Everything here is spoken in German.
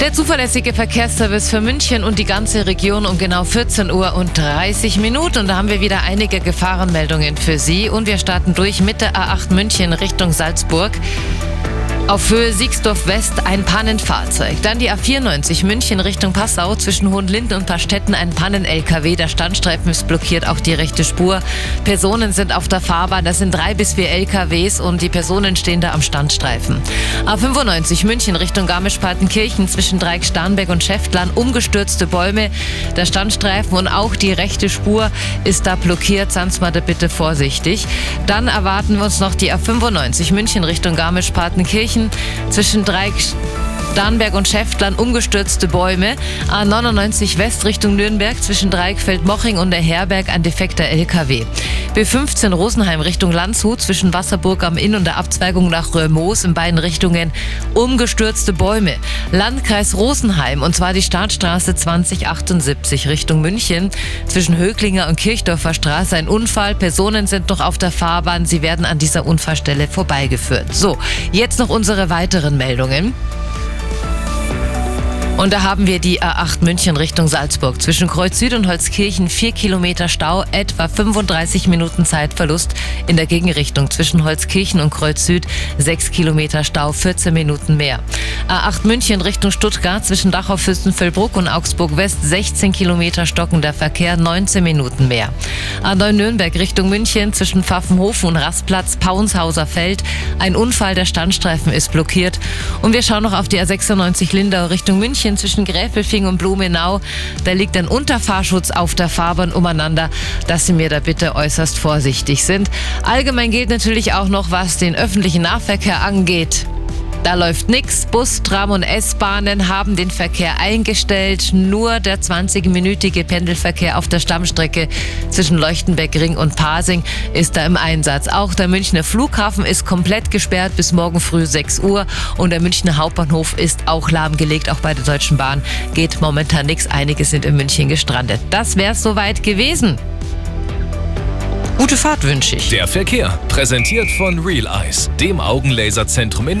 Der zuverlässige Verkehrsservice für München und die ganze Region um genau 14 Uhr und 30 Minuten. Und da haben wir wieder einige Gefahrenmeldungen für Sie. Und wir starten durch mit der A8 München Richtung Salzburg. Auf Höhe Siegsdorf West ein Pannenfahrzeug. Dann die A94 München Richtung Passau zwischen Hohenlinden und Pastetten ein Pannen-LKW. Der Standstreifen ist blockiert, auch die rechte Spur. Personen sind auf der Fahrbahn. Das sind drei bis vier LKWs und die Personen stehen da am Standstreifen. A95 München Richtung Garmisch-Partenkirchen zwischen Dreieck Starnberg und Schäftlern umgestürzte Bäume. Der Standstreifen und auch die rechte Spur ist da blockiert. Seien mal bitte vorsichtig. Dann erwarten wir uns noch die A95 München Richtung Garmisch-Partenkirchen München zwischen Dreieck Starnberg und Schäftlern umgestürzte Bäume. A99 West Richtung Nürnberg zwischen Dreieckfeld-Moching und der Herberg ein defekter LKW. B15 Rosenheim Richtung Landshut zwischen Wasserburg am Inn und der Abzweigung nach Röhrmoos in beiden Richtungen umgestürzte Bäume. Landkreis Rosenheim und zwar die Startstraße 2078 Richtung München zwischen Höglinger und Kirchdorfer Straße ein Unfall. Personen sind noch auf der Fahrbahn. Sie werden an dieser Unfallstelle vorbeigeführt. So, jetzt noch unsere weiteren Meldungen. Und da haben wir die A8 München Richtung Salzburg. Zwischen Kreuz Süd und Holzkirchen 4 Kilometer Stau, etwa 35 Minuten Zeitverlust in der Gegenrichtung. Zwischen Holzkirchen und Kreuz Süd 6 Kilometer Stau, 14 Minuten mehr. A8 München Richtung Stuttgart zwischen Dachau Fürstenfeldbruck und Augsburg West 16 Kilometer stockender Verkehr, 19 Minuten mehr. A9 Nürnberg Richtung München zwischen Pfaffenhofen und Rastplatz Paunshauser Feld. Ein Unfall, der Standstreifen ist blockiert. Und wir schauen noch auf die A96 Lindau Richtung München. Stückchen zwischen Gräfelfing und Blumenau. Da liegt ein Unterfahrschutz auf der Fahrbahn umeinander, dass Sie mir da bitte äußerst vorsichtig sind. Allgemein gilt natürlich auch noch, was den öffentlichen Nahverkehr angeht. Da läuft nichts. Bus, Tram und S-Bahnen haben den Verkehr eingestellt. Nur der 20-minütige Pendelverkehr auf der Stammstrecke zwischen Leuchtenbeck, Ring und Pasing ist da im Einsatz. Auch der Münchner Flughafen ist komplett gesperrt bis morgen früh 6 Uhr und der Münchner Hauptbahnhof ist auch lahmgelegt. Auch bei der Deutschen Bahn geht momentan nichts. Einige sind in München gestrandet. Das wäre soweit gewesen. Gute Fahrt wünsche ich. Der Verkehr, präsentiert von Real Eyes, dem Augenlaserzentrum in